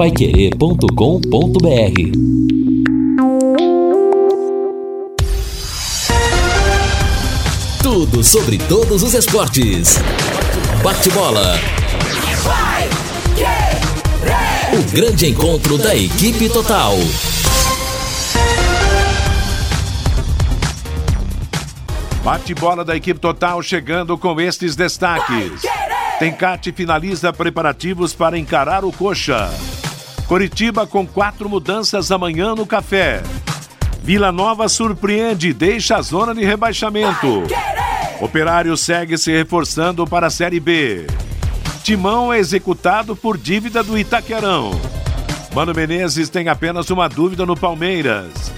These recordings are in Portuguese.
paiquerê.com.br Tudo sobre todos os esportes. Bate-bola. O grande encontro da equipe total. Bate-bola da equipe total chegando com estes destaques. Tencate finaliza preparativos para encarar o Coxa. Coritiba com quatro mudanças amanhã no café. Vila Nova surpreende e deixa a zona de rebaixamento. Operário segue se reforçando para a Série B. Timão é executado por dívida do Itaquerão. Mano Menezes tem apenas uma dúvida no Palmeiras.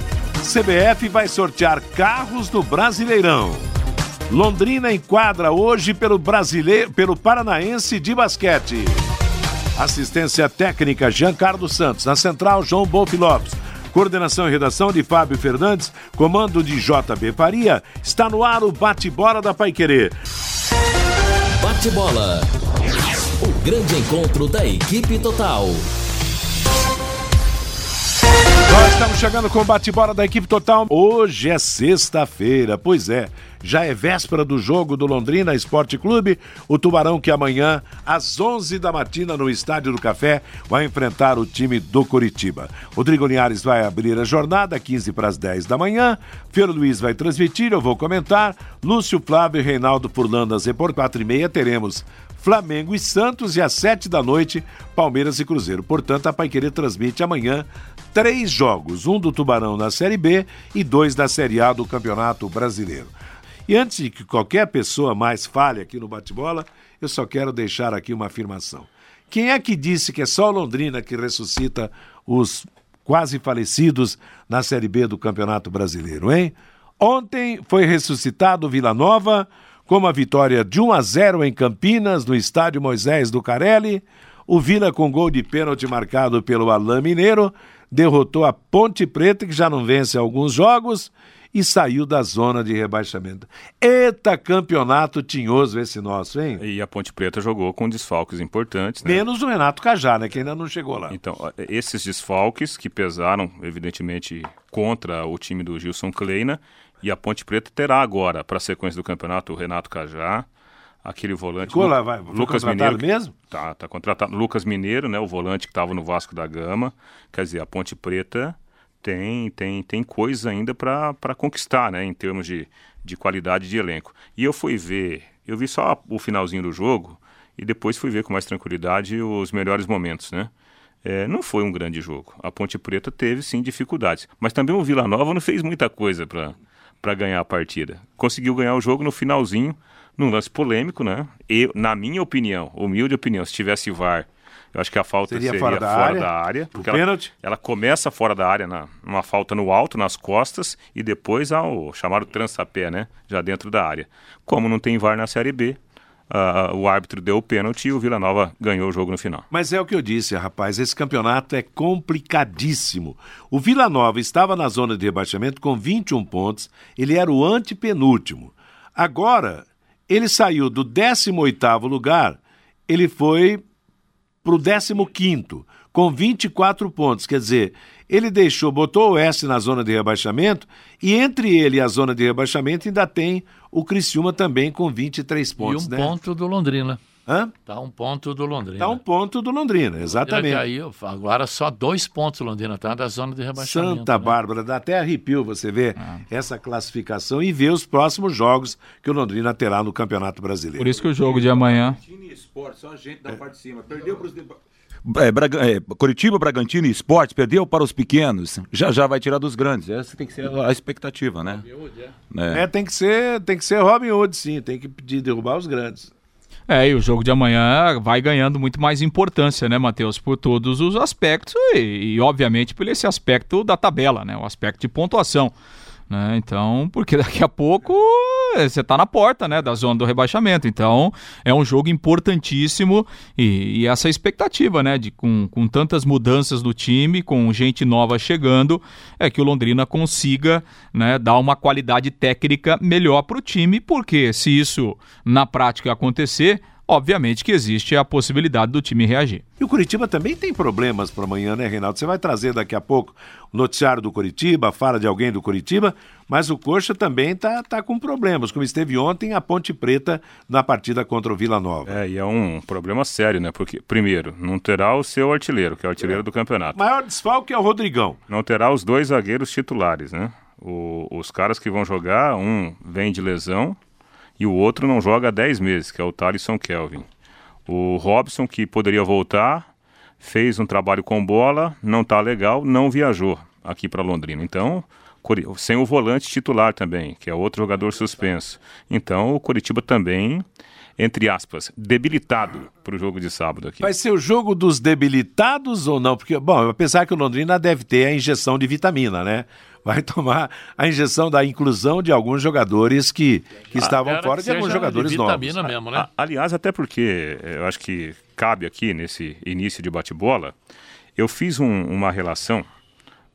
CBF vai sortear carros no Brasileirão. Londrina enquadra hoje pelo brasileiro, pelo Paranaense de basquete. Assistência técnica Jean Carlos Santos. Na central, João Bolfi Lopes. Coordenação e redação de Fábio Fernandes. Comando de JB Faria. Está no ar o bate-bola da Paiquerê. Bate-bola. O grande encontro da equipe total. Estamos chegando com o bate-bola da equipe total. Hoje é sexta-feira, pois é. Já é véspera do jogo do Londrina Esporte Clube. O Tubarão que amanhã, às 11 da matina, no Estádio do Café, vai enfrentar o time do Curitiba. Rodrigo Linhares vai abrir a jornada, 15 para as 10 da manhã. Fiore Luiz vai transmitir, eu vou comentar. Lúcio Flávio e Reinaldo Furlandas, por 4 e meia, teremos Flamengo e Santos e às 7 da noite, Palmeiras e Cruzeiro. Portanto, a Paiquerê transmite amanhã três jogos, um do Tubarão na Série B e dois da Série A do Campeonato Brasileiro. E antes de que qualquer pessoa mais fale aqui no bate-bola, eu só quero deixar aqui uma afirmação. Quem é que disse que é só Londrina que ressuscita os quase falecidos na Série B do Campeonato Brasileiro, hein? Ontem foi ressuscitado Vila Nova com uma vitória de 1 a 0 em Campinas, no estádio Moisés do Carelli. O Vila, com gol de pênalti marcado pelo Alain Mineiro, derrotou a Ponte Preta, que já não vence alguns jogos, e saiu da zona de rebaixamento. Eita campeonato tinhoso esse nosso, hein? E a Ponte Preta jogou com desfalques importantes, né? Menos o Renato Cajá, né? Que ainda não chegou lá. Então, esses desfalques que pesaram, evidentemente, contra o time do Gilson Kleina, e a Ponte Preta terá agora, para a sequência do campeonato, o Renato Cajá, aquele volante. Ficou lá, vai. Lucas Mineiro. mesmo? Tá, tá contratado. Lucas Mineiro, né? O volante que estava no Vasco da Gama. Quer dizer, a Ponte Preta tem, tem, tem coisa ainda para conquistar, né? Em termos de, de qualidade de elenco. E eu fui ver, eu vi só o finalzinho do jogo e depois fui ver com mais tranquilidade os melhores momentos, né? É, não foi um grande jogo. A Ponte Preta teve sim dificuldades, mas também o Vila Nova não fez muita coisa para para ganhar a partida. Conseguiu ganhar o jogo no finalzinho, num lance polêmico, né? E, na minha opinião, humilde opinião, se tivesse VAR, eu acho que a falta seria, seria fora, da, fora área, da área. Porque ela, ela, começa fora da área, na, numa falta no alto, nas costas, e depois ao chamado trançapé, né? Já dentro da área. Como não tem VAR na Série B, uh, o árbitro deu o pênalti e o Vila Nova ganhou o jogo no final. Mas é o que eu disse, rapaz, esse campeonato é complicadíssimo. O Vila Nova estava na zona de rebaixamento com 21 pontos, ele era o antepenúltimo. Agora, ele saiu do 18º lugar, ele foi para o 15º, com 24 pontos. Quer dizer, ele deixou, botou o Oeste na zona de rebaixamento e entre ele e a zona de rebaixamento ainda tem o Criciúma também com 23 pontos. E um né? ponto do Londrina. Hã? Tá um ponto do Londrina. Tá um ponto do Londrina, exatamente. Londrina caiu, agora só dois pontos do Londrina, tá da zona de rebaixamento. Santa né? Bárbara, dá até arrepio você ver ah. essa classificação e ver os próximos jogos que o Londrina terá no Campeonato Brasileiro. Por isso que o jogo de amanhã. Esporte, só a gente da é. parte de cima. Perdeu para os é, Braga, é, Curitiba, Bragantino e Esporte perdeu para os pequenos, já já vai tirar dos grandes. Essa tem que ser a expectativa, né? É. é, tem que ser, tem que ser Robin Hood, sim, tem que pedir derrubar os grandes. É, e o jogo de amanhã vai ganhando muito mais importância, né, Matheus, por todos os aspectos e, e, obviamente, por esse aspecto da tabela, né, o aspecto de pontuação. Né? Então, porque daqui a pouco você está na porta né, da zona do rebaixamento. Então, é um jogo importantíssimo e, e, essa expectativa, né? De, com, com tantas mudanças no time, com gente nova chegando, é que o Londrina consiga né, dar uma qualidade técnica melhor para o time, porque se isso na prática acontecer, obviamente que existe a possibilidade do time reagir. E o Curitiba também tem problemas para amanhã, né, Reinaldo? Você vai trazer daqui a pouco o noticiário do Curitiba, fala de alguém do Curitiba, mas o Coxa também tá, tá com problemas, como esteve ontem a Ponte Preta na partida contra o Vila Nova. É, e é um problema sério, né? Porque, primeiro, não terá o seu artilheiro, que é o artilheiro é. do campeonato. O maior desfalque é o Rodrigão. Não terá os dois zagueiros titulares, né? O, os caras que vão jogar, um vem de lesão e o outro não joga há 10 meses, que é o Thalisson Kelvin. O Robson, que poderia voltar, fez um trabalho com bola, não está legal, não viajou aqui para Londrina. Então, sem o volante titular também, que é outro jogador suspenso. Então, o Curitiba também entre aspas, debilitado para o jogo de sábado aqui. Vai ser o jogo dos debilitados ou não? Porque, bom, apesar que o Londrina deve ter a injeção de vitamina, né? Vai tomar a injeção da inclusão de alguns jogadores que, que ah, estavam fora, de alguns jogadores de vitamina novos. Mesmo, né? aliás, até porque eu acho que cabe aqui nesse início de bate-bola, eu fiz um, uma relação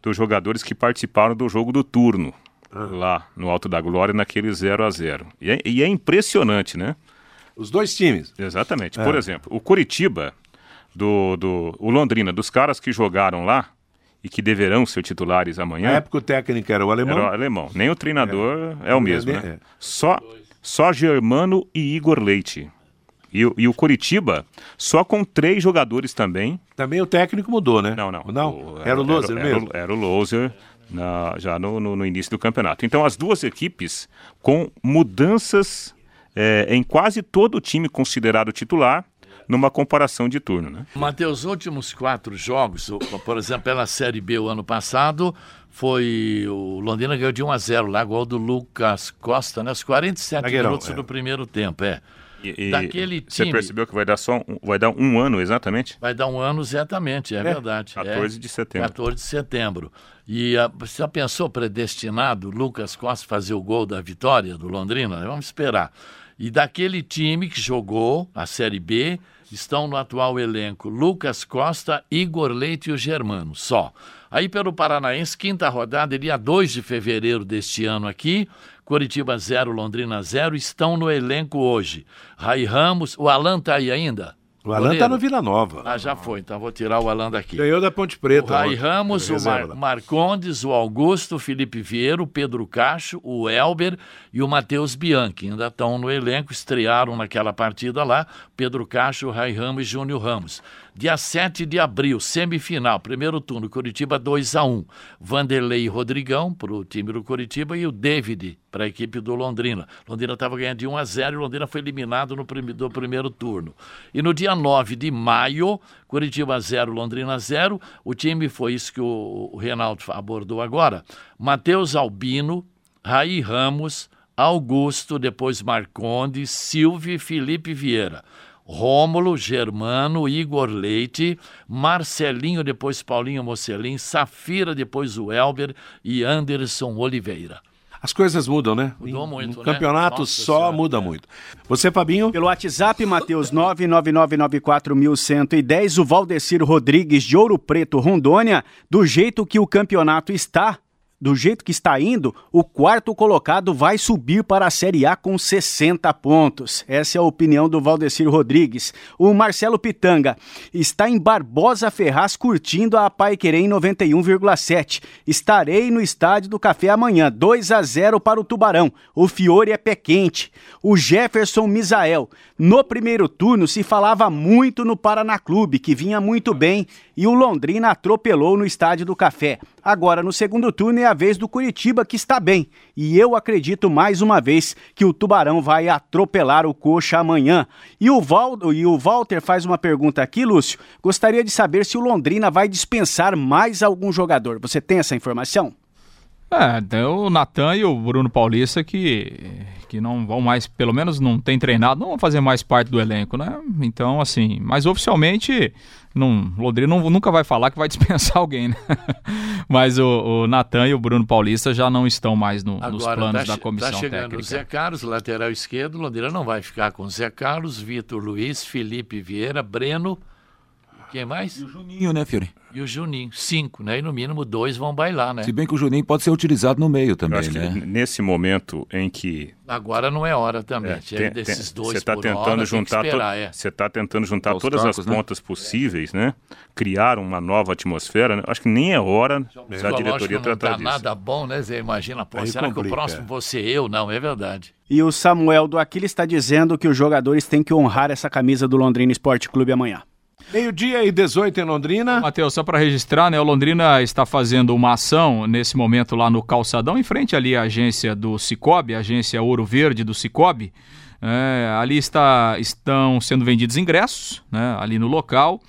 dos jogadores que participaram do jogo do turno. Ah. Lá no Alto da Glória, naquele 0 a 0 e é, e é impressionante, né? Os dois times. Exatamente. É. Por exemplo, o Curitiba, do, do, o Londrina, dos caras que jogaram lá e que deverão ser titulares amanhã. Na época o técnico era o alemão. Era o alemão. Nem o treinador é, é o mesmo, né? É. Só, só Germano e Igor Leite. E, e, o Curitiba, só com três jogadores também. Também o técnico mudou, né? Não, não. Não? O, era, era, o Loser era, mesmo? Era, era o Loser na, já no, no, no, início do campeonato. Então, as duas equipes com mudanças é, em quase todo o time considerado titular numa comparação de turno. Né? Matheus, os últimos quatro jogos, por exemplo, pela Série B o ano passado, foi o Londrina ganhou de 1 a 0 lá, gol do Lucas Costa, né? 47 Zagueirão, minutos é. do primeiro tempo, é. E, Daquele time. Você percebeu que vai dar só um, vai dar um ano exatamente? Vai dar um ano exatamente, é, é. verdade. 14 é, de setembro. 14 de setembro. E a, você já pensou predestinado Lucas Costa fazer o gol da vitória do Londrina? Vamos esperar. E daquele time que jogou a Série B, estão no atual elenco Lucas Costa, Igor Leite e o Germano, só. Aí pelo Paranaense, quinta rodada, dia 2 de fevereiro deste ano aqui, Curitiba 0, Londrina 0, estão no elenco hoje. Rai Ramos, o Alan tá aí ainda? O Alan está no Vila Nova. Ah, já foi, então vou tirar o Alan daqui. Ganhou da Ponte Preta. O Rai Ramos, o Mar Marcondes, o Augusto, o Felipe Vieira, o Pedro Cacho, o Elber e o Matheus Bianchi. Ainda estão no elenco, estrearam naquela partida lá. Pedro Cacho, o Rai Ramos e Júnior Ramos. Dia 7 de abril, semifinal, primeiro turno, Curitiba 2 a 1 Vanderlei e Rodrigão para o time do Curitiba e o David para a equipe do Londrina. Londrina estava ganhando de 1 a 0 e Londrina foi eliminado no prim do primeiro turno. E no dia 9 de maio, Curitiba 0, Londrina 0. O time foi isso que o, o Reinaldo abordou agora. Matheus Albino, Raí Ramos, Augusto, depois Marcondes, Silvio e Felipe Vieira. Rômulo, Germano, Igor Leite, Marcelinho, depois Paulinho Mocelin, Safira, depois o Elber e Anderson Oliveira. As coisas mudam, né? Mudou muito, no né? campeonato Nossa só senhora, muda é. muito. Você, Fabinho? Pelo WhatsApp, Matheus 99994110, o Valdecir Rodrigues de Ouro Preto, Rondônia, do jeito que o campeonato está, do jeito que está indo, o quarto colocado vai subir para a Série A com 60 pontos. Essa é a opinião do Valdecir Rodrigues. O Marcelo Pitanga está em Barbosa Ferraz curtindo a Pai Querer em 91,7. Estarei no estádio do Café amanhã, 2 a 0 para o Tubarão. O Fiore é pé quente. O Jefferson Misael. No primeiro turno se falava muito no Paraná Clube, que vinha muito bem, e o Londrina atropelou no estádio do Café. Agora, no segundo turno, é a vez do Curitiba, que está bem. E eu acredito mais uma vez que o Tubarão vai atropelar o Coxa amanhã. E o, Val, e o Walter faz uma pergunta aqui, Lúcio. Gostaria de saber se o Londrina vai dispensar mais algum jogador. Você tem essa informação? É, tem o Natan e o Bruno Paulista que, que não vão mais, pelo menos não tem treinado, não vão fazer mais parte do elenco, né? Então, assim, mas oficialmente, não, Londrina não, nunca vai falar que vai dispensar alguém, né? Mas o, o Natan e o Bruno Paulista já não estão mais no, Agora, nos planos tá, da comissão tá chegando técnica. o Zé Carlos, lateral esquerdo, Londrina não vai ficar com Zé Carlos, Vitor Luiz, Felipe Vieira, Breno, Quem mais? E o Juninho, né, Fiore? E o Juninho, cinco, né? E no mínimo dois vão bailar, né? Se bem que o Juninho pode ser utilizado no meio também, né? nesse momento em que. Agora não é hora também. É, tem, desses dois Você está tentando juntar. é. Você está tentando juntar todas trocos, as né? pontas possíveis, né? Criar uma nova atmosfera. Né? Acho que nem é hora da diretoria tratar não tá nada bom, né, Zé? Imagina, pô, será complica. que o próximo vou ser eu? Não, é verdade. E o Samuel do Aquiles está dizendo que os jogadores têm que honrar essa camisa do Londrina Esporte Clube amanhã. Meio-dia e 18 em Londrina. Matheus, só para registrar, né? O Londrina está fazendo uma ação nesse momento lá no Calçadão, em frente ali à agência do Cicobi, a agência Ouro Verde do Cicobi. É, ali está, estão sendo vendidos ingressos, né? Ali no local.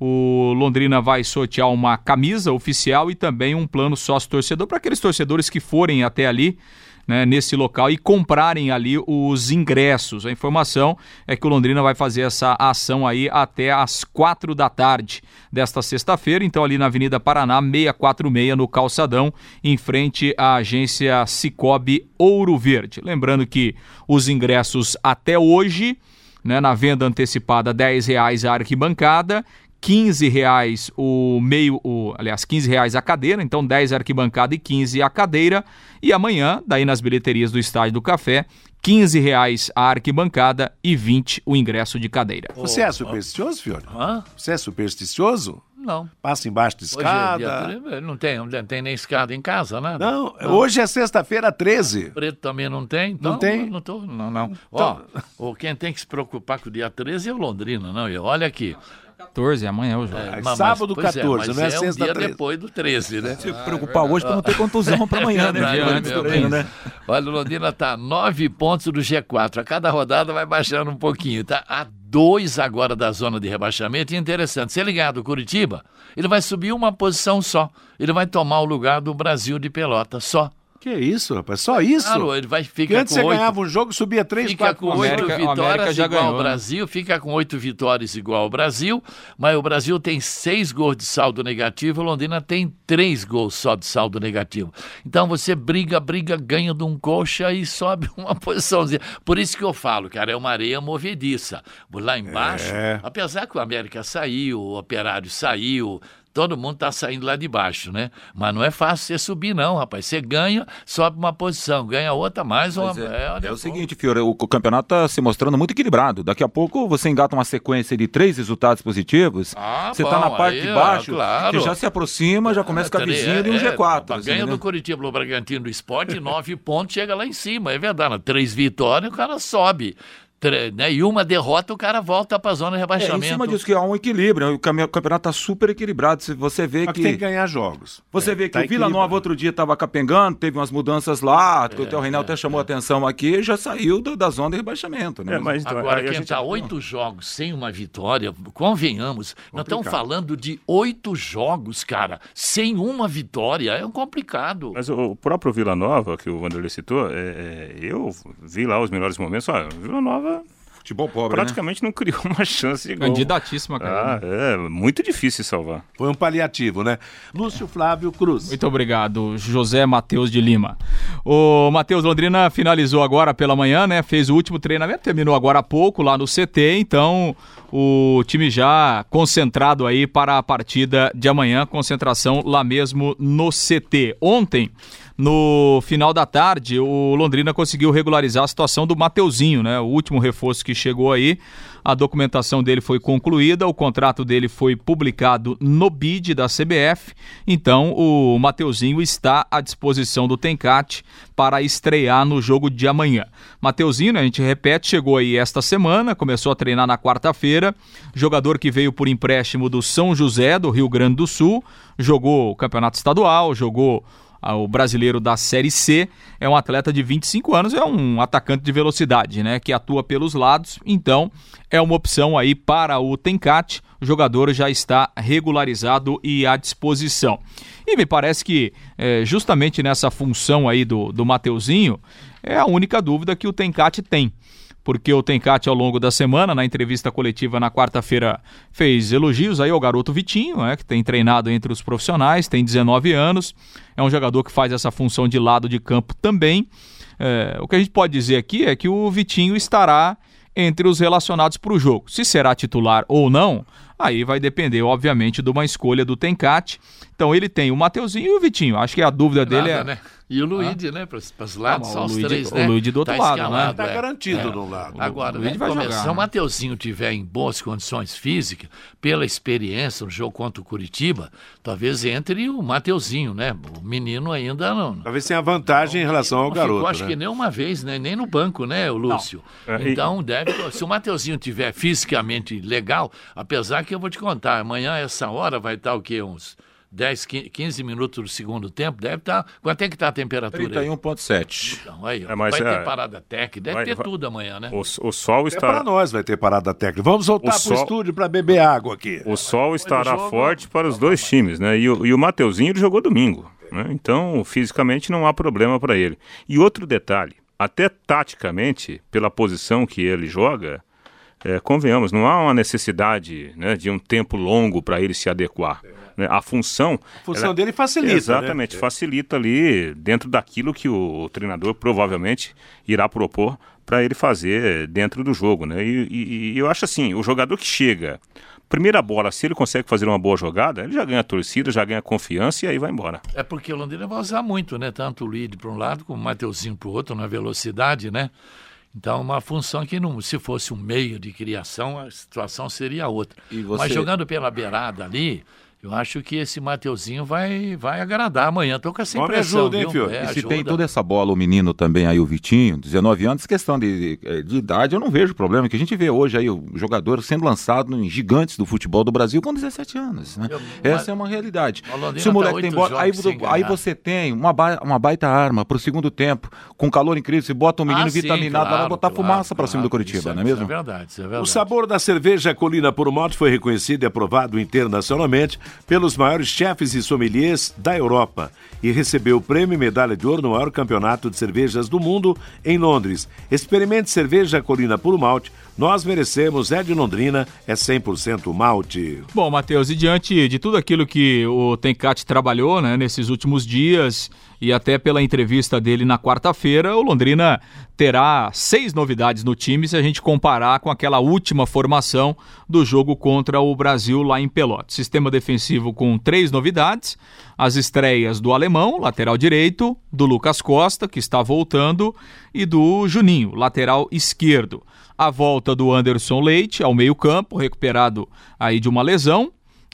O Londrina vai sortear uma camisa oficial e também um plano sócio-torcedor para aqueles torcedores que forem até ali né, nesse local e comprarem ali os ingressos. A informação é que o Londrina vai fazer essa ação aí até às quatro da tarde desta sexta-feira, então ali na Avenida Paraná 646 no Calçadão, em frente à agência Cicobi Ouro Verde. Lembrando que os ingressos até hoje né, na venda antecipada R$ reais a arquibancada 15 reais o meio, o, aliás, 15 reais a cadeira, então 10 a arquibancada e 15 a cadeira. E amanhã, daí nas bilheterias do Estádio do Café, 15 reais a arquibancada e 20 o ingresso de cadeira. Você é supersticioso, Fiore? Hã? Você é supersticioso? Não. Passa embaixo de escada. Hoje é não, tem, não tem nem escada em casa, né? Não, não. hoje é sexta-feira 13. Preto também não tem. Então, não tem? Não, tô, não, não. Então... Ó, quem tem que se preocupar com o dia 13 é o Londrina, não. E olha aqui, 14, amanhã é o jogo. É, mas, sábado 14, é, não é, é sexta um dia 13. depois do 13, né? Se preocupar hoje para não ter contusão para amanhã, né? Antes também, né? Olha, o Londrina está nove pontos do G4. A cada rodada vai baixando um pouquinho. Tá a dois agora da zona de rebaixamento. E interessante, se ele ganhar do Curitiba, ele vai subir uma posição só. Ele vai tomar o lugar do Brasil de Pelota só. Que isso, rapaz? Só isso? Claro, ele vai ficar antes você ganhava um jogo, subia três, fica quatro. com oito vitórias igual ganhou, ao né? Brasil, né? fica com oito vitórias igual ao Brasil, mas o Brasil tem seis gols de saldo negativo, o Londrina tem três gols só de saldo negativo. Então você briga, briga, ganha de um coxa e sobe uma posiçãozinha. Por isso que eu falo, cara, é uma areia movediça. Lá embaixo, é. apesar que o América saiu, o Operário saiu, todo mundo está saindo lá de baixo, né? Mas não é fácil você subir, não, rapaz. Você ganha, sobe uma posição, ganha outra, mais uma. É, é, é o seguinte, Fiore, o, campeonato está se mostrando muito equilibrado. Daqui a pouco você engata uma sequência de três resultados positivos. Ah, você está na parte aí, de baixo, claro. que já se aproxima, já começa é, com a vizinha é, de um G4. Assim, ganha né? do Curitiba, o Bragantino do esporte, nove pontos, chega lá em cima. É verdade, três vitórias, o cara sobe né, e uma derrota, o cara volta para a zona de rebaixamento. É, em cima disso que há um equilíbrio, né, o campeonato está super equilibrado. Você vê que. tem que ganhar jogos. Você é, vê que tá o Vila Nova outro dia estava capengando, teve umas mudanças lá, é, o Teu Reinaldo até chamou a atenção aqui e já saiu do, da zona de rebaixamento. Né? É, mas, então, Agora, quem está oito jogos sem uma vitória, convenhamos, Complicado. nós estamos falando de oito jogos, cara, sem uma vitória, é um complicado. Mas o próprio Vila Nova, que o Wanderlei citou, é, é, eu vi lá os melhores momentos, olha, Vila Nova Futebol pobre, né? Praticamente né? não criou uma chance de gol. Candidatíssima, cara. Ah, é, muito difícil salvar. Foi um paliativo, né? Lúcio Flávio Cruz. Muito obrigado, José Matheus de Lima. O Matheus Londrina finalizou agora pela manhã, né? Fez o último treinamento, terminou agora há pouco lá no CT, então o time já concentrado aí para a partida de amanhã, concentração lá mesmo no CT. Ontem no final da tarde, o Londrina conseguiu regularizar a situação do Mateuzinho, né? O último reforço que chegou aí. A documentação dele foi concluída, o contrato dele foi publicado no BID da CBF. Então, o Mateuzinho está à disposição do Tencate para estrear no jogo de amanhã. Mateuzinho, né, a gente repete, chegou aí esta semana, começou a treinar na quarta-feira. Jogador que veio por empréstimo do São José, do Rio Grande do Sul, jogou o campeonato estadual, jogou o brasileiro da Série C, é um atleta de 25 anos, é um atacante de velocidade, né, que atua pelos lados, então é uma opção aí para o Tencate, o jogador já está regularizado e à disposição. E me parece que é, justamente nessa função aí do, do Mateuzinho, é a única dúvida que o Tencate tem porque o Tencate ao longo da semana, na entrevista coletiva na quarta-feira, fez elogios aí ao garoto Vitinho, né, que tem treinado entre os profissionais, tem 19 anos, é um jogador que faz essa função de lado de campo também. É, o que a gente pode dizer aqui é que o Vitinho estará entre os relacionados para o jogo. Se será titular ou não, Aí vai depender, obviamente, de uma escolha do Tencate. Então ele tem o Mateuzinho e o Vitinho. Acho que a dúvida Nada, dele é. Né? E o Luigi, ah. né? Para os lados, só os três, né? O Luigi do outro tá lado, né? Está é. garantido é. do lado. Agora, o vai começar, jogar, se o Mateuzinho tiver em boas condições físicas, pela experiência no jogo contra o Curitiba, talvez entre o Mateuzinho, né? O menino ainda não. Talvez tenha vantagem em relação ao garoto. Eu acho né? que nem uma vez, né? Nem no banco, né, o Lúcio? É, então, deve. Se o Mateuzinho tiver fisicamente legal, apesar que eu vou te contar, amanhã, essa hora, vai estar o quê? Uns 10, 15 minutos do segundo tempo, deve estar. Quanto é que está a temperatura? 31,7. Então, aí, é, vai ter é... parada técnica, deve vai, ter vai... tudo amanhã, né? O, o sol está. para nós vai ter parada técnica. Vamos voltar para o estúdio para beber água aqui. O sol estará forte para os dois times, né? E o, e o Mateuzinho ele jogou domingo. Né? Então, fisicamente não há problema para ele. E outro detalhe: até taticamente, pela posição que ele joga. É, convenhamos, não há uma necessidade né, de um tempo longo para ele se adequar. É. Né? A função. A função ela, dele facilita. Exatamente, né? facilita ali dentro daquilo que o, treinador provavelmente irá propor para ele fazer dentro do jogo. Né? E, e, e eu acho assim: o jogador que chega primeira bola, se ele consegue fazer uma boa jogada, ele já ganha torcida, já ganha confiança e aí vai embora. É porque o Londrina vai usar muito, né? Tanto o lead para um lado como o Mateuzinho para o outro, na velocidade, né? Então, uma função que não, se fosse um meio de criação, a situação seria outra. Você... Mas jogando pela beirada ali, eu acho que esse Mateuzinho vai, vai agradar amanhã. Tô com essa impressão. Ajuda, hein, viu? É, e se tem toda essa bola, o menino também aí, o Vitinho, 19 anos, questão de, de, de, idade, eu não vejo problema. Que a gente vê hoje aí o jogador sendo lançado em gigantes do futebol do Brasil com 17 anos. Né? Eu, Essa mas, é uma realidade. Se o moleque tá tem bola, aí, aí, você tem uma, ba uma baita arma pro segundo tempo, com calor incrível, você bota um menino ah, vitaminado, sim, claro, vai botar claro, fumaça claro, para cima do Curitiba, é, não é mesmo? Isso é verdade, isso é verdade. O sabor da cerveja Colina por Morte foi reconhecido e aprovado internacionalmente pelos maiores chefes e sommeliers da Europa e recebeu o prêmio medalha de ouro no maior campeonato de cervejas do mundo em Londres. Experimente cerveja Colina Puro Malte. Nós merecemos, é de Londrina, é 100% malte. Bom, Matheus, e diante de tudo aquilo que o Tenkat trabalhou né, nesses últimos dias e até pela entrevista dele na quarta-feira, o Londrina terá seis novidades no time se a gente comparar com aquela última formação do jogo contra o Brasil lá em Pelotas. Sistema defensivo com três novidades: as estreias do alemão, lateral direito, do Lucas Costa, que está voltando, e do Juninho, lateral esquerdo. A volta do Anderson Leite ao meio-campo, recuperado aí de uma lesão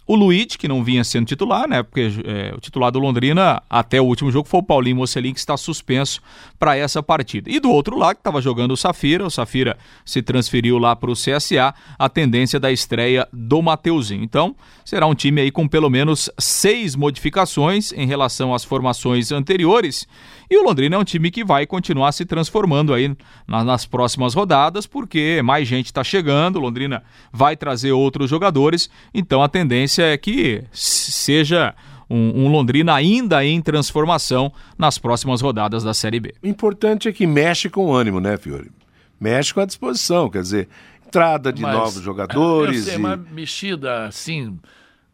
o Luiz, que não vinha sendo titular, né? Porque é, o titular do Londrina até o último jogo foi o Paulinho Mocelin, que está suspenso para essa partida. E do outro lado, que estava jogando o Safira, o Safira se transferiu lá para o CSA, a tendência da estreia do Mateuzinho. Então, será um time aí com pelo menos seis modificações em relação às formações anteriores. E o Londrina é um time que vai continuar se transformando aí nas próximas rodadas, porque mais gente está chegando, Londrina vai trazer outros jogadores, então a tendência é que seja um, um, Londrina ainda em transformação nas próximas rodadas da Série B. O importante é que mexe com o ânimo, né, Fiore? Mexe com a disposição, quer dizer, entrada de Mas, novos jogadores. Eu sei, e... uma mexida assim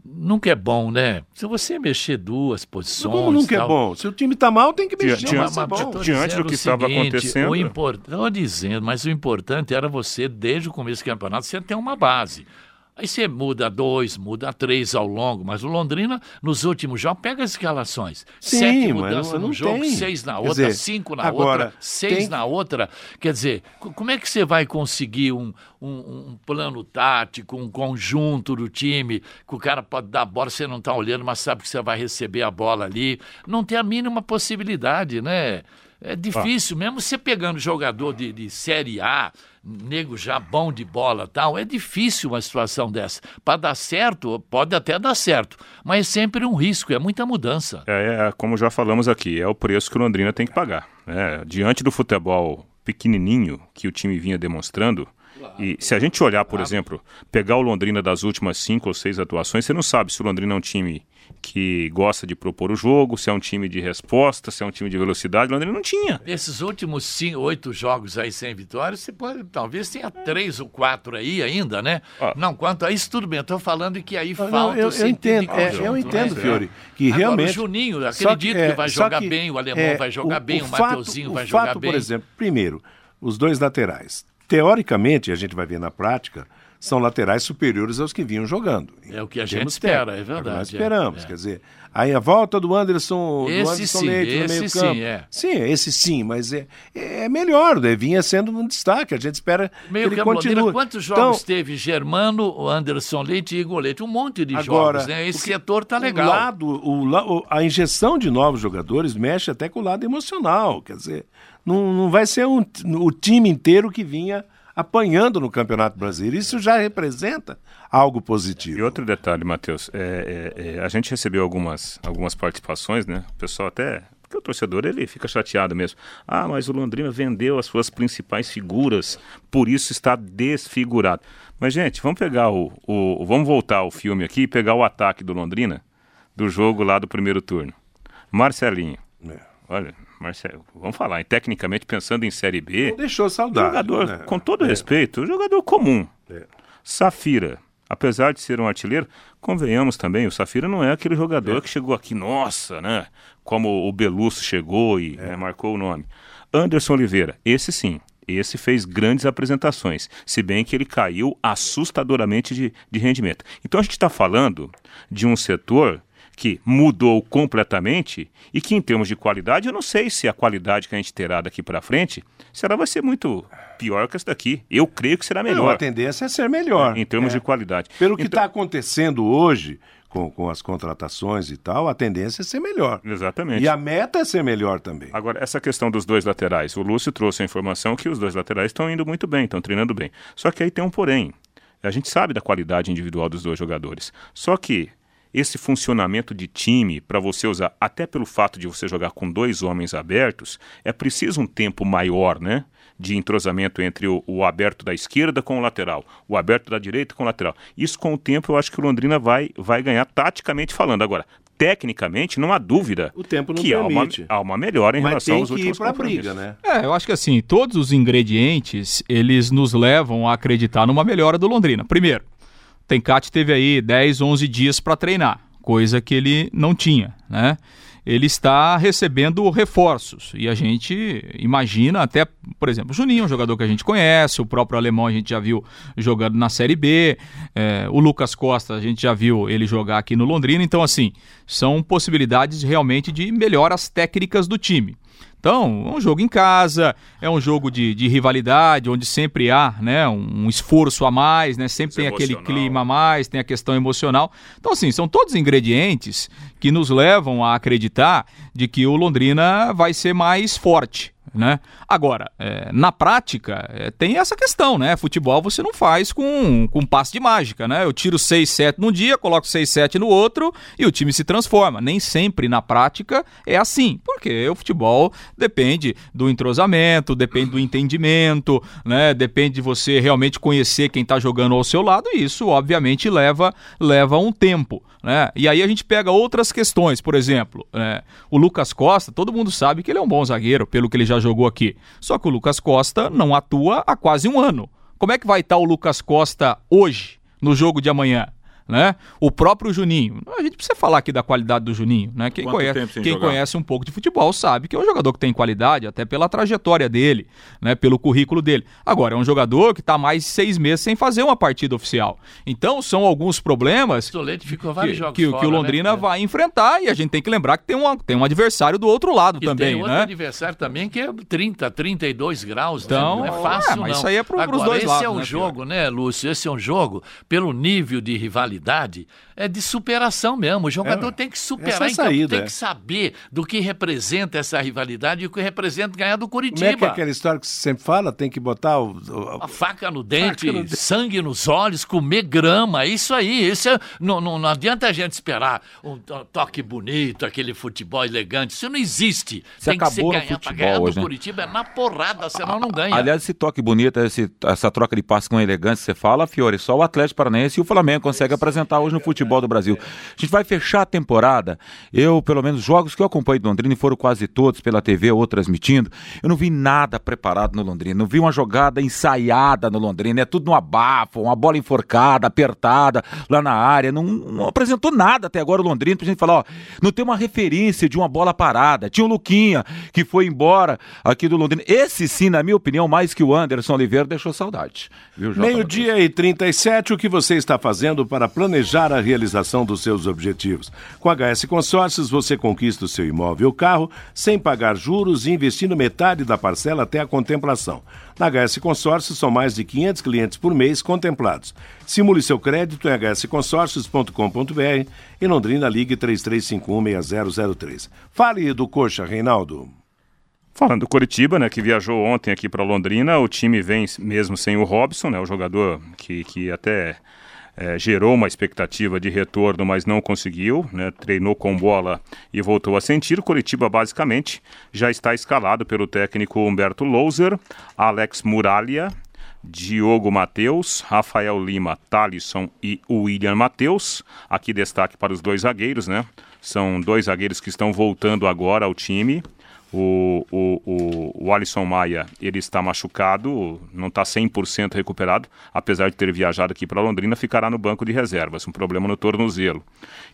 nunca é bom, né? Se você mexer duas posições. Mas como nunca é tal, é bom? Se o time tá mal, tem que mexer. Diante, mas, mas, diante do que estava acontecendo. O import... Estou dizendo, mas o importante era você, desde o começo do campeonato, você ter uma base. Aí você muda dois, muda três ao longo, mas o Londrina, nos últimos jogos, pega as escalações. Sim, Sete mudanças no jogo, tem. seis na outra, dizer, cinco na agora, outra, seis tem... na outra. Quer dizer, como é que você vai conseguir um, um, um, plano tático, um conjunto do time, que o cara pode dar a bola, você não está olhando, mas sabe que você vai receber a bola ali. Não tem a mínima possibilidade, né? É difícil, ah. mesmo você pegando jogador de, de Série A, nego já bom de bola tal, é difícil uma situação dessa. Para dar certo, pode até dar certo, mas é sempre um risco, é muita mudança. É, é como já falamos aqui, é o preço que o Londrina tem que pagar. Né? Diante do futebol pequenininho que o time vinha demonstrando, e se a gente olhar, por exemplo, pegar o Londrina das últimas cinco ou seis atuações, você não sabe se o Londrina é um time que gosta de propor o jogo, se é um time de resposta, se é um time de velocidade. O Londrina não tinha. Esses últimos cinco, oito jogos aí sem vitória, você pode, talvez tenha três ou quatro aí ainda, né? Ah. Não, quanto a isso, tudo bem. Eu estou falando que aí não, falta eu, eu entendo, é, conjunto, Eu entendo, né? Fiore, que Agora, realmente... o Juninho, acredito que, é, que, vai jogar que, bem, o Alemão é, vai jogar o, bem, o, o Mateuzinho vai jogar fato, bem. por exemplo, primeiro, os dois laterais. Teoricamente, a gente vai ver na prática são laterais superiores aos que vinham jogando. É o que a gente espera, é, é verdade. nós esperamos, é, é. quer dizer, aí a volta do Anderson, esse do Anderson sim, Leite no meio campo. Sim, é. sim, esse sim, mas é, é melhor, né? vinha sendo um destaque, a gente espera meio que ele continue. Quantos jogos então, teve Germano, Anderson Leite e Igor Leite? Um monte de agora, jogos, né? Esse setor tá legal. O lado, o, a injeção de novos jogadores mexe até com o lado emocional, quer dizer, não, não vai ser um, o time inteiro que vinha apanhando no Campeonato Brasileiro. Isso já representa algo positivo. E outro detalhe, Matheus, é, é, é, a gente recebeu algumas, algumas participações, né? O pessoal até porque o torcedor ele fica chateado mesmo. Ah, mas o Londrina vendeu as suas principais figuras, por isso está desfigurado. Mas, gente, vamos pegar o. o vamos voltar ao filme aqui e pegar o ataque do Londrina, do jogo lá do primeiro turno. Marcelinho. É. Olha, Marcelo, vamos falar, tecnicamente pensando em Série B. Não deixou saudade. Jogador, né? com todo é. respeito, jogador comum. É. Safira, apesar de ser um artilheiro, convenhamos também, o Safira não é aquele jogador é. que chegou aqui, nossa, né? Como o Belusso chegou e é. né, marcou o nome. Anderson Oliveira, esse sim, esse fez grandes apresentações, se bem que ele caiu assustadoramente de, de rendimento. Então a gente está falando de um setor que mudou completamente e que, em termos de qualidade, eu não sei se a qualidade que a gente terá daqui para frente, se ela vai ser muito pior que essa daqui. Eu creio que será melhor. Não, a tendência é ser melhor. Em termos é. de qualidade. Pelo que está então... acontecendo hoje, com, com as contratações e tal, a tendência é ser melhor. Exatamente. E a meta é ser melhor também. Agora, essa questão dos dois laterais. O Lúcio trouxe a informação que os dois laterais estão indo muito bem, estão treinando bem. Só que aí tem um porém. A gente sabe da qualidade individual dos dois jogadores. Só que esse funcionamento de time, para você usar, até pelo fato de você jogar com dois homens abertos, é preciso um tempo maior, né? De entrosamento entre o, o, aberto da esquerda com o lateral, o aberto da direita com o lateral. Isso com o tempo eu acho que o Londrina vai, vai ganhar taticamente falando. Agora, tecnicamente, não há dúvida o tempo não que permite. Há, uma, há uma melhora em Mas relação aos últimos ir briga, né? É, eu acho que assim, todos os ingredientes, eles nos levam a acreditar numa melhora do Londrina. Primeiro, Tencate teve aí 10, 11 dias para treinar, coisa que ele não tinha, né? Ele está recebendo reforços e a gente imagina até, por exemplo, o Juninho, um jogador que a gente conhece, o próprio alemão a gente já viu jogando na Série B, é, o Lucas Costa a gente já viu ele jogar aqui no Londrina, então assim, são possibilidades realmente de melhoras técnicas do time. Então, é um jogo em casa, é um jogo de, de rivalidade, onde sempre há né, um, esforço a mais, né, sempre tem aquele clima a mais, tem a questão emocional. Então, assim, são todos ingredientes que nos levam a acreditar de que o Londrina vai ser mais forte né? Agora, é, na prática, é, tem essa questão, né? Futebol você não faz com, com passe de mágica, né? Eu tiro 6, 7 num dia, coloco 6, 7 no outro e o time se transforma. Nem sempre na prática é assim, porque o futebol depende do entrosamento, depende do entendimento, né? Depende de você realmente conhecer quem está jogando ao seu lado e isso, obviamente, leva, leva um tempo, né? E aí a gente pega outras questões, por exemplo, né? o Lucas Costa, todo mundo sabe que ele é um bom zagueiro, pelo que ele já jogou aqui. Só que o Lucas Costa não atua há quase um ano. Como é que vai estar o Lucas Costa hoje, no jogo de amanhã? Né? O próprio Juninho. A gente precisa falar aqui da qualidade do Juninho, né? Quem, conhece, quem conhece um pouco de futebol sabe que é um jogador que tem qualidade, até pela trajetória dele, né? Pelo currículo dele. Agora, é um jogador que está mais de seis meses sem fazer uma partida oficial. Então, são alguns problemas ficou vários que, jogos que, fora, que o Londrina né? vai enfrentar e a gente tem que lembrar que tem, uma, tem um adversário do outro lado e também, tem outro né? adversário também que é 30, 32 graus, né? então, né? não é fácil é, mas não. isso aí é para os dois esse lados. Esse é um né, jogo, né, Lúcio? Esse é um jogo, pelo nível de rivalidade, é de superação mesmo. O jogador é, tem que superar, é então saída, tem é. que saber do que representa essa rivalidade e o que representa ganhar do Curitiba. Como é que é aquela história que você sempre fala? Tem que botar o, o a faca no dente, faca no sangue nos olhos, comer grama, isso aí. Isso é, não, não, não adianta a gente esperar um toque bonito, aquele futebol elegante. Isso não existe. Você tem que ser ganhar. Futebol, ganhar do hoje, né? Curitiba é na porrada, senão não ganha. Aliás, esse toque bonito, esse, essa troca de passe com elegância, você fala, Fiore, só o Atlético Paranaense e o Flamengo conseguem representar hoje no futebol do Brasil. A gente vai fechar a temporada. Eu, pelo menos, jogos que eu acompanho do Londrina e foram quase todos pela TV ou transmitindo, eu não vi nada preparado no Londrina. Não vi uma jogada ensaiada no Londrina. É tudo no abafo, uma bola enforcada, apertada lá na área. Não, não apresentou nada até agora o Londrina pra gente falar, ó, não tem uma referência de uma bola parada. Tinha o Luquinha, que foi embora aqui do Londrina. Esse sim, na minha opinião, mais que o Anderson Oliveira, deixou saudade. Meio-dia e 37, o que você está fazendo para planejar a realização dos seus objetivos? Com a HS Consórcios, você conquista o seu imóvel ou carro sem pagar juros e investindo metade da parcela até a contemplação. Na HS Consórcios, são mais de 500 clientes por mês contemplados. Simule seu crédito em hsconsórcios.com.br e Londrina Ligue 33516003. Fale do Coxa, Reinaldo. Falando do Coritiba, né, que viajou ontem aqui para Londrina, o time vem mesmo sem o Robson, né, o jogador que, que até é, gerou uma expectativa de retorno, mas não conseguiu, né, treinou com bola e voltou a sentir. O Coritiba, basicamente, já está escalado pelo técnico Humberto Louser, Alex Muralha, Diogo Matheus, Rafael Lima, Talisson e William Matheus. Aqui destaque para os dois zagueiros, né? São dois zagueiros que estão voltando agora ao time. O, o, o, o Alisson Maia, ele está machucado, não está 100% recuperado, apesar de ter viajado aqui para Londrina, ficará no banco de reservas, um problema no tornozelo.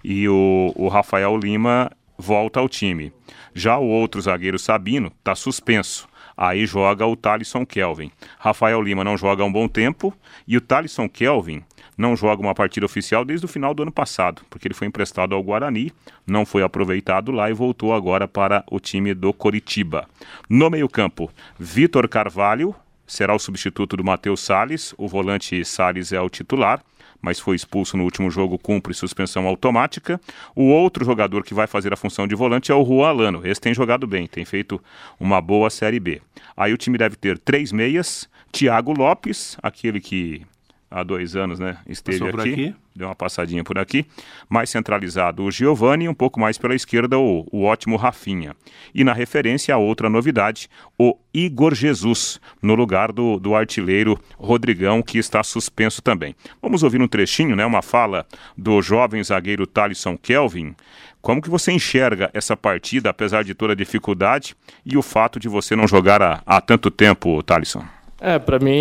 E o, o Rafael Lima volta ao time. Já o outro zagueiro Sabino está suspenso. Aí joga o Thalisson Kelvin. Rafael Lima não joga há um bom tempo e o Thalisson Kelvin não joga uma partida oficial desde o final do ano passado, porque ele foi emprestado ao Guarani, não foi aproveitado lá e voltou agora para o time do Coritiba. No meio-campo, Vitor Carvalho será o substituto do Matheus Salles, o volante Salles é o titular mas foi expulso no último jogo, cumpre suspensão automática. O outro jogador que vai fazer a função de volante é o Juan Alano. Esse tem jogado bem, tem feito uma boa Série B. Aí o time deve ter três meias, Thiago Lopes, aquele que há dois anos, né? Esteve aqui, aqui, deu uma passadinha por aqui. Mais centralizado o Giovani, um pouco mais pela esquerda o, o ótimo Rafinha. E na referência a outra novidade, o Igor Jesus, no lugar do, do artilheiro Rodrigão, que está suspenso também. Vamos ouvir um trechinho, né? Uma fala do jovem zagueiro Thalisson Kelvin. Como que você enxerga essa partida, apesar de toda a dificuldade, e o fato de você não jogar há, há tanto tempo, Thalisson? É, para mim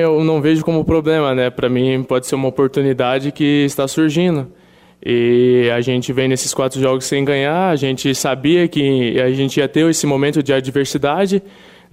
eu não vejo como problema, né? Para mim pode ser uma oportunidade que está surgindo. E a gente vem nesses quatro jogos sem ganhar, a gente sabia que a gente ia ter esse momento de adversidade,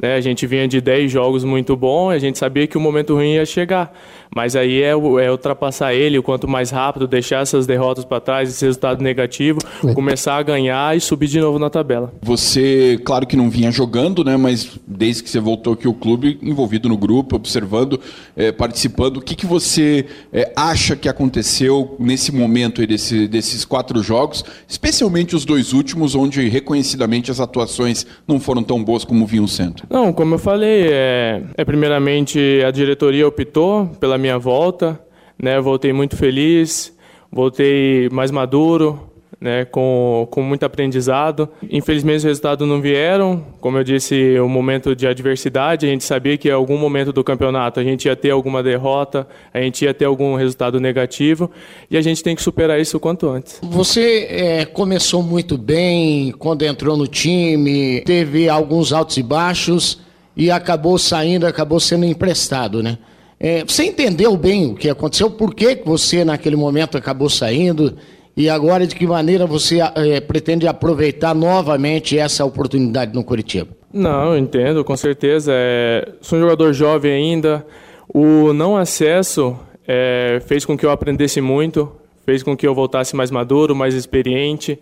né? A gente vinha de 10 jogos muito bons, a gente sabia que o momento ruim ia chegar. Mas aí é, é ultrapassar ele o quanto mais rápido, deixar essas derrotas para trás, esse resultado negativo, é. começar a ganhar e subir de novo na tabela. Você, claro que não vinha jogando, né? Mas desde que você voltou aqui o clube, envolvido no grupo, observando, é, participando, o que, que você é, acha que aconteceu nesse momento aí desse, desses quatro jogos, especialmente os dois últimos, onde reconhecidamente as atuações não foram tão boas como vinham sendo? Não, como eu falei, é, é primeiramente a diretoria optou pela minha volta, né? Voltei muito feliz, voltei mais maduro, né, com, com muito aprendizado. Infelizmente os resultados não vieram, como eu disse, um momento de adversidade, a gente sabia que em algum momento do campeonato a gente ia ter alguma derrota, a gente ia ter algum resultado negativo e a gente tem que superar isso o quanto antes. Você é, começou muito bem quando entrou no time, teve alguns altos e baixos e acabou saindo, acabou sendo emprestado, né? É, você entendeu bem o que aconteceu? Por que você naquele momento acabou saindo? E agora, de que maneira você é, pretende aproveitar novamente essa oportunidade no Curitiba? Não, entendo, com certeza. É, sou um jogador jovem ainda. O não acesso é, fez com que eu aprendesse muito, fez com que eu voltasse mais maduro, mais experiente.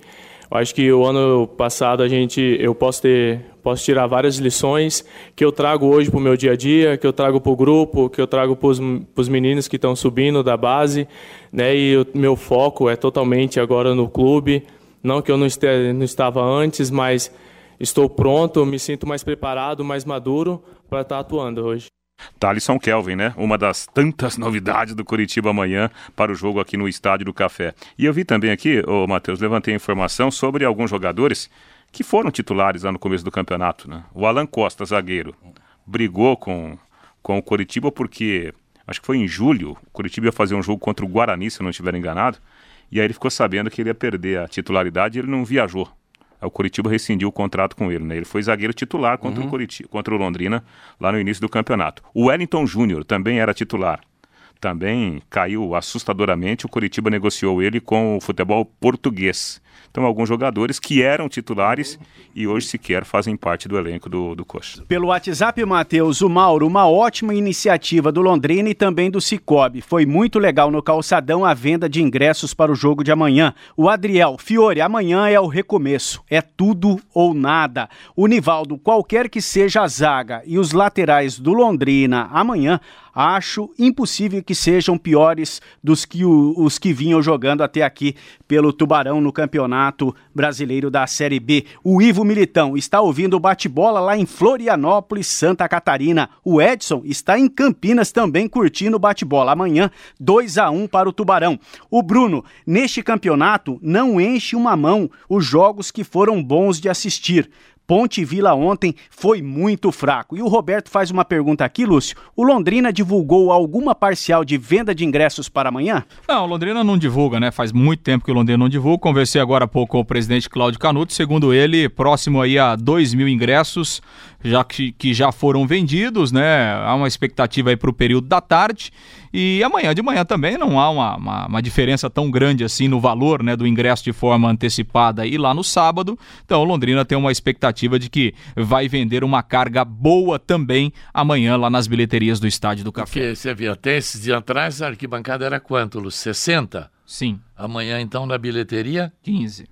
Eu acho que o ano passado a gente, eu posso ter, posso tirar várias lições que eu trago hoje para o meu dia a dia, que eu trago para o grupo, que eu trago para os meninos que estão subindo da base, né? E o meu foco é totalmente agora no clube, não que eu não, este, não estava antes, mas estou pronto, me sinto mais preparado, mais maduro para estar atuando hoje. Thalisson Kelvin, né? Uma das tantas novidades do Curitiba amanhã para o jogo aqui no Estádio do Café. E eu vi também aqui, ô Matheus, levantei informação sobre alguns jogadores que foram titulares lá no começo do campeonato, né? O Alan Costa, zagueiro, brigou com, com o Curitiba porque acho que foi em julho, o Curitiba ia fazer um jogo contra o Guarani, se eu não estiver enganado, e aí ele ficou sabendo que ele ia perder a titularidade e ele não viajou. Aí o Curitiba rescindiu o contrato com ele, né? Ele foi zagueiro titular contra, uhum. o Curitiba, contra o Londrina lá no início do campeonato. O Wellington Júnior também era titular. Também caiu assustadoramente. O Curitiba negociou ele com o futebol português. Então, alguns jogadores que eram titulares e hoje sequer fazem parte do elenco do, do Coxa. Pelo WhatsApp, Matheus, o Mauro, uma ótima iniciativa do Londrina e também do Cicobi. Foi muito legal no calçadão a venda de ingressos para o jogo de amanhã. O Adriel, Fiore, amanhã é o recomeço. É tudo ou nada. O Nivaldo, qualquer que seja a zaga e os laterais do Londrina amanhã, acho impossível que sejam piores dos que o, os que vinham jogando até aqui pelo Tubarão no Campeonato Brasileiro da Série B. O Ivo Militão está ouvindo o bate-bola lá em Florianópolis, Santa Catarina. O Edson está em Campinas também curtindo o bate-bola. Amanhã, 2 a 1 para o Tubarão. O Bruno, neste campeonato, não enche uma mão os jogos que foram bons de assistir. Ponte Vila ontem foi muito fraco. E o Roberto faz uma pergunta aqui, Lúcio. O Londrina divulgou alguma parcial de venda de ingressos para amanhã? Não, o Londrina não divulga, né? Faz muito tempo que o Londrina não divulga. Conversei agora há pouco com o presidente Cláudio Canuto. Segundo ele, próximo aí a 2 mil ingressos já que, que já foram vendidos, né? Há uma expectativa aí para o período da tarde. E amanhã de manhã também não há uma, uma, uma, diferença tão grande assim no valor né, do ingresso de forma antecipada e lá no sábado. Então, Londrina tem uma expectativa de que vai vender uma carga boa também amanhã lá nas bilheterias do Estádio do Café. Porque você viu, até esses dias atrás a arquibancada era quanto, Lu? 60? Sim. Amanhã, então, na bilheteria? 15.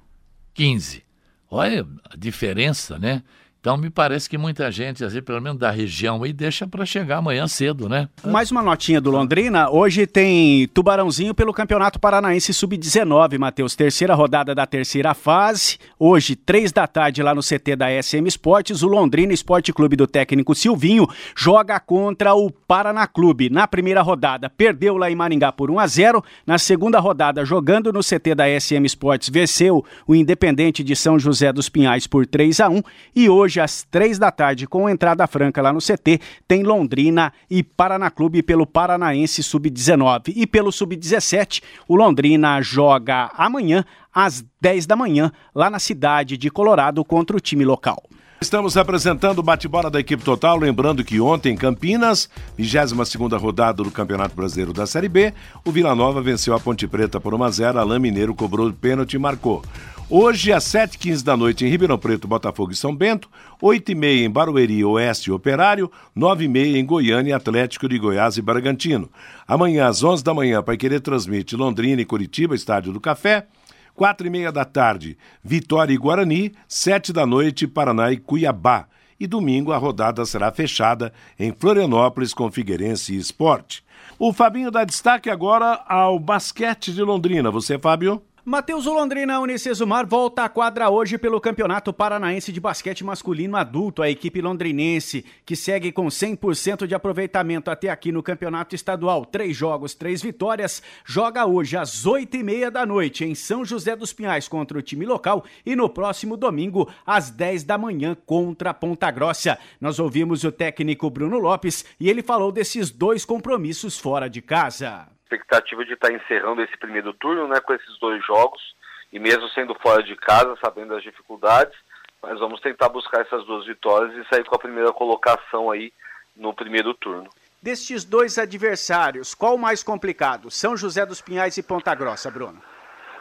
15. Olha a diferença, né? Então me parece que muita gente, assim, pelo menos da região aí, deixa para chegar amanhã cedo, né? Mais uma notinha do Londrina. Hoje tem Tubarãozinho pelo Campeonato Paranaense Sub-19, Matheus. Terceira rodada da terceira fase. Hoje, três da tarde, lá no CT da SM Esportes, o Londrina Esporte Clube do técnico Silvinho joga contra o Paraná Clube. Na primeira rodada, perdeu lá em Maringá por 1 a 0 Na segunda rodada, jogando no CT da SM Esportes, venceu o Independente de São José dos Pinhais por 3 a 1 E hoje, hoje às três da tarde, com entrada franca lá no CT, tem Londrina e Paraná Clube pelo Paranaense Sub-19. E pelo Sub-17, o Londrina joga amanhã às 10 da manhã, lá na cidade de Colorado, contra o time local. Estamos apresentando o bate-bola da equipe total, lembrando que ontem em Campinas, 22 rodada do Campeonato Brasileiro da Série B, o Vila Nova venceu a Ponte Preta por 1 a 0, Alain Mineiro cobrou o pênalti e marcou. Hoje, às 7h15 da noite, em Ribeirão Preto, Botafogo e São Bento, 8h30 em Barueri, Oeste e Operário, 9h30 em Goiânia, Atlético de Goiás e Bragantino. Amanhã, às 11 da manhã, para querer transmite Londrina e Curitiba, Estádio do Café. Quatro e meia da tarde, Vitória e Guarani, sete da noite, Paraná e Cuiabá. E domingo a rodada será fechada em Florianópolis com Figueirense e Esporte. O Fabinho dá destaque agora ao basquete de Londrina. Você, Fábio? Matheus Londrina Unicesumar volta à quadra hoje pelo Campeonato Paranaense de Basquete Masculino Adulto. A equipe londrinense, que segue com 100% de aproveitamento até aqui no Campeonato Estadual, três jogos, três vitórias, joga hoje às oito e meia da noite em São José dos Pinhais contra o time local e no próximo domingo às 10 da manhã contra Ponta Grossa. Nós ouvimos o técnico Bruno Lopes e ele falou desses dois compromissos fora de casa expectativa de estar encerrando esse primeiro turno, né, com esses dois jogos, e mesmo sendo fora de casa, sabendo das dificuldades, mas vamos tentar buscar essas duas vitórias e sair com a primeira colocação aí no primeiro turno. Destes dois adversários, qual o mais complicado? São José dos Pinhais e Ponta Grossa, Bruno?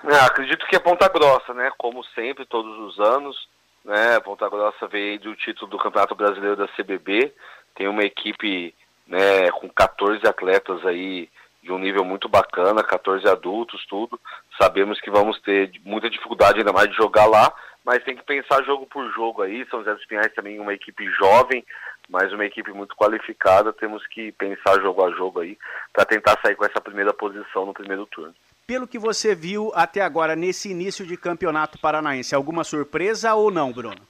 É, acredito que é Ponta Grossa, né? Como sempre, todos os anos. Né? Ponta Grossa veio do título do Campeonato Brasileiro da CBB. Tem uma equipe né, com 14 atletas aí de um nível muito bacana, 14 adultos, tudo. Sabemos que vamos ter muita dificuldade ainda mais de jogar lá, mas tem que pensar jogo por jogo aí. São José dos Pinhais também uma equipe jovem, mas uma equipe muito qualificada. Temos que pensar jogo a jogo aí para tentar sair com essa primeira posição no primeiro turno. Pelo que você viu até agora nesse início de campeonato paranaense, alguma surpresa ou não, Bruno?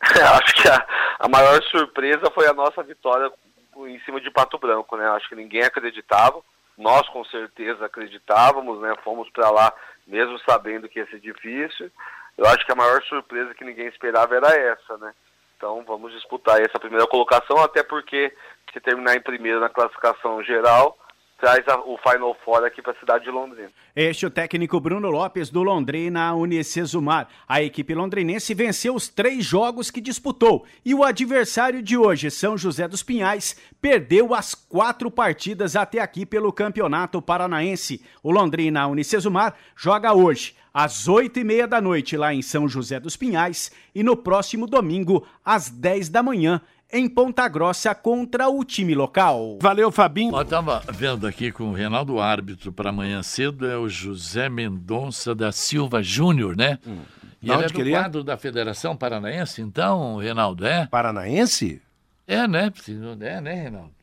Acho que a, a maior surpresa foi a nossa vitória em cima de Pato Branco, né? Acho que ninguém acreditava nós com certeza acreditávamos, né? Fomos para lá mesmo sabendo que ia ser difícil. Eu acho que a maior surpresa que ninguém esperava era essa, né? Então vamos disputar essa primeira colocação, até porque se terminar em primeiro na classificação geral, traz a, o Final Four aqui para a cidade de Londrina. Este é o técnico Bruno Lopes do Londrina Unicesumar. A equipe londrinense venceu os três jogos que disputou e o adversário de hoje, São José dos Pinhais, perdeu as quatro partidas até aqui pelo Campeonato Paranaense. O Londrina Unicesumar joga hoje às oito e meia da noite lá em São José dos Pinhais e no próximo domingo às dez da manhã em Ponta Grossa contra o time local. Valeu, Fabinho. Eu estava vendo aqui com o Reinaldo árbitro para amanhã cedo, é o José Mendonça da Silva Júnior, né? Hum. E ele é do queria? quadro da Federação Paranaense, então, Reinaldo, é? Paranaense? É, né? É, né, Reinaldo?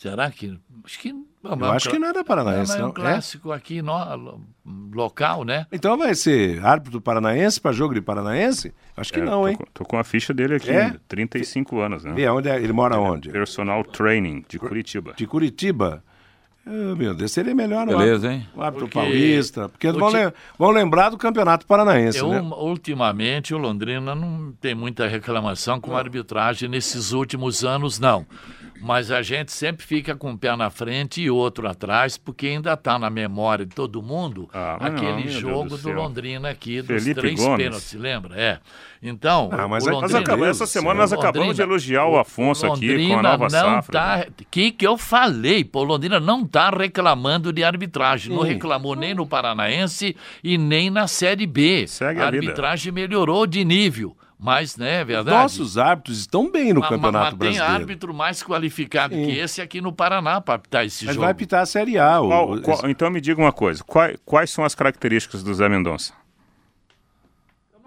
Será que. Acho que. Não, eu acho que não é da Paranaense, não. É um clássico é? aqui no, local, né? Então vai ser árbitro paranaense para jogo de paranaense? Acho que é, não, tô hein? Com, tô com a ficha dele aqui, é? 35 anos, né? E onde é, ele mora onde? Personal Training, de Curitiba. De Curitiba? Oh, meu Deus, seria melhor no Beleza, árbitro, hein? O árbitro porque paulista, porque vão, ti... vão, lembrar do Campeonato Paranaense, eu, né? Ultimamente, o Londrina não tem muita reclamação com a arbitragem nesses últimos anos, não mas a gente sempre fica com um pé na frente e outro atrás, porque ainda está na memória de todo mundo ah, aquele não, jogo do, do, Londrina aqui, dos Felipe três Gomes. pênaltis, lembra? É. Então, ah, mas Londrina, essa semana nós acabamos Londrina, de elogiar o Afonso o aqui com a nova não safra. Tá, né? que que eu falei? Pô, Londrina não está reclamando de arbitragem, não reclamou nem no Paranaense e nem na Série B. Segue a, a arbitragem melhorou de nível. Mas, né, é verdade. Nossos árbitros estão bem no mas, Campeonato mas, mas Brasileiro. tem árbitro mais qualificado Sim. que esse aqui no Paraná para apitar esse mas jogo. vai apitar a Série A. Qual, qual, então me diga uma coisa, quais, quais são as características do Zé Mendonça?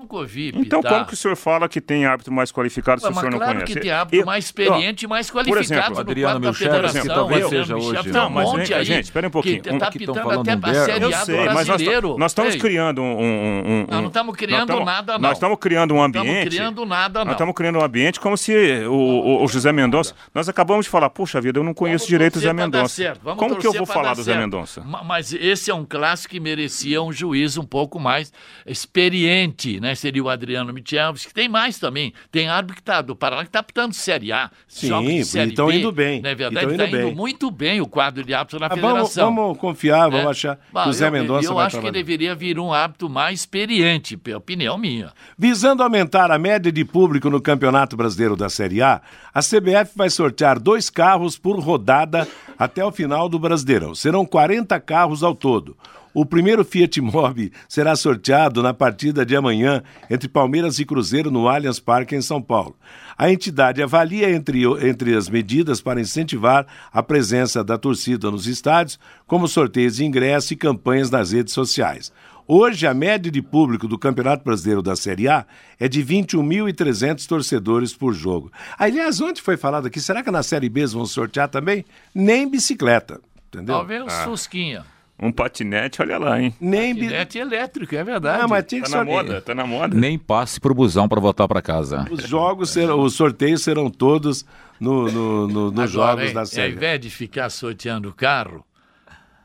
Nunca ouvi pitar. Então, como que o senhor fala que tem árbitro mais qualificado se o senhor não claro conhece? que tem árbitro eu, mais experiente e mais qualificado por exemplo, Adriano Milcher, que talvez seja hoje. Não, mas um monte aí, gente, espera um pouquinho. Que tá pitando até a Série A sei, mas nós, nós estamos criando um... um, um não, não estamos criando nada, não. Nós estamos criando um ambiente... Não estamos criando nada, não. Nós estamos criando um ambiente como se o, o José Mendonça... Nós acabamos de falar, puxa vida, eu não conheço direito o Zé Mendonça. Como que eu vou falar do Zé Mendonça? Mas esse é um clássico que merecia um juiz um pouco mais experiente, né? Seria o Adriano Michelvis, que tem mais também. Tem árbitro que está do Paraná que está apitando Série A. Sim, estão indo bem. Não é verdade? Está indo, indo muito bem o quadro de árbitro na ah, federação. Vamos, vamos confiar, vamos é. achar que o Zé Mendonça Eu, eu acho trabalhar. que deveria vir um árbitro mais experiente, opinião minha. Visando aumentar a média de público no Campeonato Brasileiro da Série A, a CBF vai sortear dois carros por rodada até o final do Brasileirão. Serão 40 carros ao todo. O primeiro Fiat Mobi será sorteado na partida de amanhã entre Palmeiras e Cruzeiro no Allianz Parque, em São Paulo. A entidade avalia entre, entre as medidas para incentivar a presença da torcida nos estádios, como sorteios de ingresso e campanhas nas redes sociais. Hoje, a média de público do Campeonato Brasileiro da Série A é de 21.300 torcedores por jogo. Aliás, ontem foi falado aqui, será que na Série B vão sortear também? Nem bicicleta, entendeu? Talvez ah. Fusquinha. Um patinete, olha lá, hein? Nem patinete elétrico, é verdade. Ah, mas tinha que tá na moda, tá na moda. Nem passe pro busão para voltar para casa. Os jogos serão, os sorteios serão todos no, no, no nos jogos hein, da série. Ao invés de ficar sorteando o carro,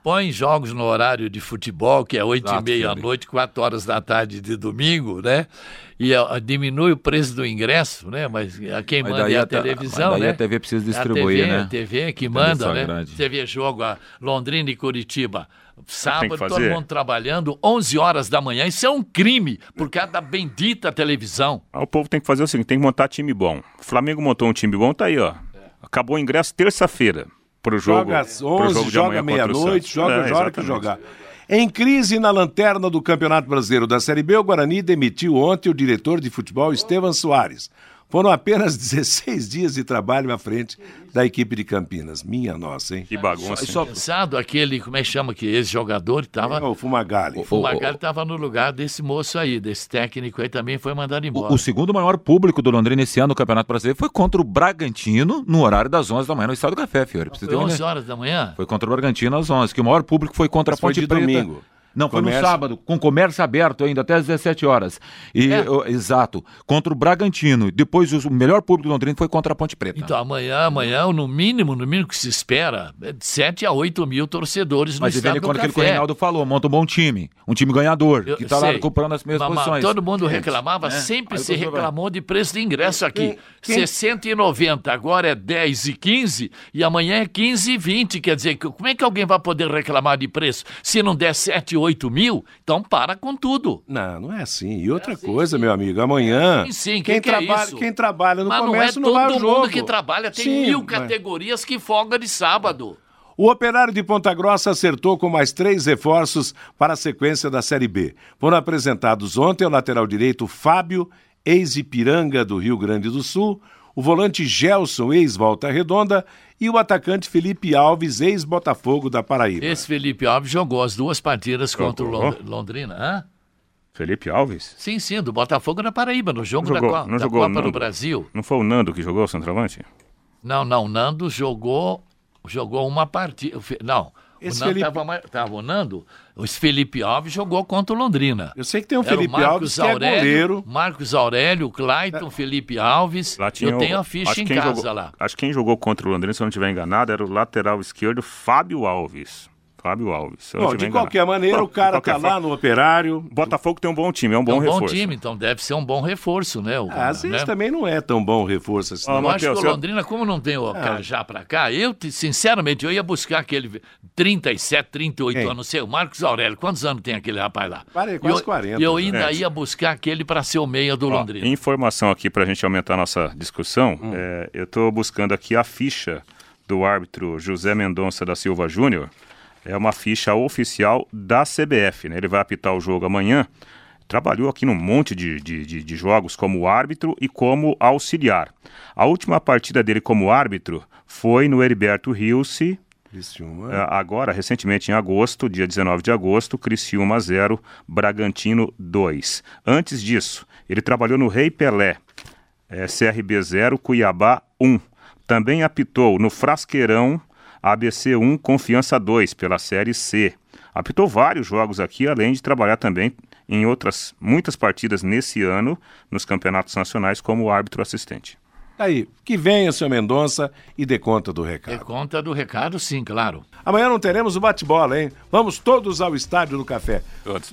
põe jogos no horário de futebol, que é oito e meia à noite, quatro horas da tarde de domingo, né? E diminui o preço do ingresso, né? Mas a quem mas manda é a, a televisão, mas né? a TV precisa distribuir, a TV, né? A TV que manda, né? Grande. Você vê jogo a Londrina e Curitiba. Sábado, todo mundo trabalhando, 11 horas da manhã. Isso é um crime por causa da bendita televisão. Ah, o povo tem que fazer o seguinte: tem que montar time bom. O Flamengo montou um time bom, tá aí, ó. Acabou o ingresso terça-feira pro jogo. Joga às 11, jogo joga meia-noite, joga, é, joga que jogar. Em crise na lanterna do Campeonato Brasileiro da Série B, o Guarani demitiu ontem o diretor de futebol Estevam Soares. Foram apenas 16 dias de trabalho à frente da equipe de Campinas. Minha nossa, hein? Que bagunça. Só, pensado aquele, como é que chama que esse jogador estava. É, o Fumagalli. O Fumagalli estava no lugar desse moço aí, desse técnico aí também foi mandado embora. O, o, segundo maior público do Londrina esse ano no Campeonato Brasileiro foi contra o Bragantino no horário das 11 da manhã no Estado do Café, Fiore. Foi 11 horas da manhã? Foi contra o Bragantino às 11, que o maior público foi contra Mas a Ponte foi de Preta. domingo. Não, foi comércio... no sábado, com comércio aberto ainda, até às 17 horas. E, é. exato, contra o Bragantino. Depois o melhor público do Londrina foi contra a Ponte Preta. Então amanhã, amanhã, no mínimo, no mínimo que se espera, é de 7 a 8 mil torcedores Mas no estado quando aquilo que o Reinaldo falou, monta um bom time, um time ganhador, Eu, que está lá comprando as mesmas mas, posições. Todo mundo reclamava, é. sempre Aí se reclamou de preço de ingresso aqui. Quem, quem... 60,90, agora é 10 e 15 e amanhã é 15 e 20. Quer dizer, como é que alguém vai poder reclamar de preço se não der 7, 8 8 mil, então para com tudo. Não, não é assim. E outra é assim, coisa, sim. meu amigo, amanhã. Sim, sim. Quem, que trabalha, é quem trabalha no mas comércio não, é não jogo. todo mundo que trabalha, tem sim, mil mas... categorias que folga de sábado. O Operário de Ponta Grossa acertou com mais três reforços para a sequência da Série B. Foram apresentados ontem o lateral direito Fábio, ex-Ipiranga do Rio Grande do Sul, o volante Gelson, ex-Volta Redonda, e o atacante Felipe Alves, ex-Botafogo da Paraíba. Esse Felipe Alves jogou as duas partidas jogou. contra o Londrina, hã? Felipe Alves? Sim, sim, do Botafogo na Paraíba, no jogo jogou, da, não da jogou, Copa Nando, do Brasil. Não foi o Nando que jogou o centroavante? Não, não, o Nando jogou, jogou uma partida. Não, esse o Nando Felipe... tava, tava, o Nando, o Felipe Alves jogou contra o Londrina. Eu sei que tem um Felipe Alves Aurélio, que é goleiro. Marcos Aurélio, Clayton, é. Felipe Alves. Eu tenho a ficha em casa jogou, lá. Acho que quem jogou contra o Londrina, se eu não estiver enganado, era o lateral esquerdo Fábio Alves. Fábio Alves. Bom, de qualquer maneira, o cara tá lá no operário. Botafogo tem um bom time, é um bom reforço. É um bom time, então deve ser um bom reforço, né? O, ah, às vezes né? também não é tão bom reforço assim. eu acho que o Londrina, como não tem o ah. já pra cá, eu, sinceramente, eu ia buscar aquele 37, 38 Quem? anos, sei, o Marcos Aurélio. Quantos anos tem aquele rapaz lá? Parei, quase eu, 40. Eu ainda é. ia buscar aquele para ser o meia do Ó, Londrina. Informação aqui pra gente aumentar a nossa discussão. Hum. É, eu tô buscando aqui a ficha do árbitro José Mendonça da Silva Júnior é uma ficha oficial da CBF. Né? Ele vai apitar o jogo amanhã. Trabalhou aqui num monte de, de, de, de jogos como árbitro e como auxiliar. A última partida dele como árbitro foi no Heriberto Rilse, Criciúma. É, agora, recentemente em agosto, dia 19 de agosto, Criciúma 0, Bragantino 2. Antes disso, ele trabalhou no Rei Pelé, é, CRB 0, Cuiabá 1. Também apitou no Frasqueirão ABC 1, Confiança 2, pela Série C. Apitou vários jogos aqui, além de trabalhar também em outras muitas partidas nesse ano nos campeonatos nacionais como árbitro assistente. Aí, que venha, seu Mendonça, e dê conta do recado. Dê conta do recado, sim, claro. Amanhã não teremos o bate-bola, hein? Vamos todos ao Estádio do Café.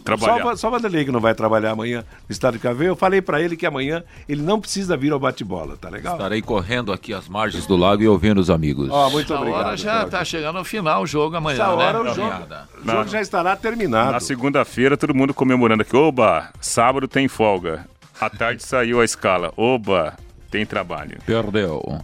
Trabalhar. Só, só o Vanderlei que não vai trabalhar amanhã no Estádio do Café. Eu falei para ele que amanhã ele não precisa vir ao bate-bola, tá legal? Estarei correndo aqui às margens do lago e ouvindo os amigos. Ó, oh, muito Essa obrigado. hora já está chegando ao final o jogo amanhã, Essa hora né? o jogo, o jogo já estará terminado. Na segunda-feira, todo mundo comemorando aqui. Oba, sábado tem folga. À tarde saiu a escala. Oba, tem trabalho. Perdeu.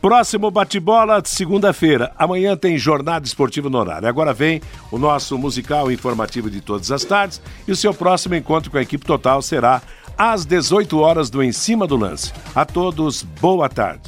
Próximo bate-bola, segunda-feira. Amanhã tem jornada esportiva no horário. Agora vem o nosso musical informativo de todas as tardes e o seu próximo encontro com a equipe total será às 18 horas do Em Cima do Lance. A todos, boa tarde.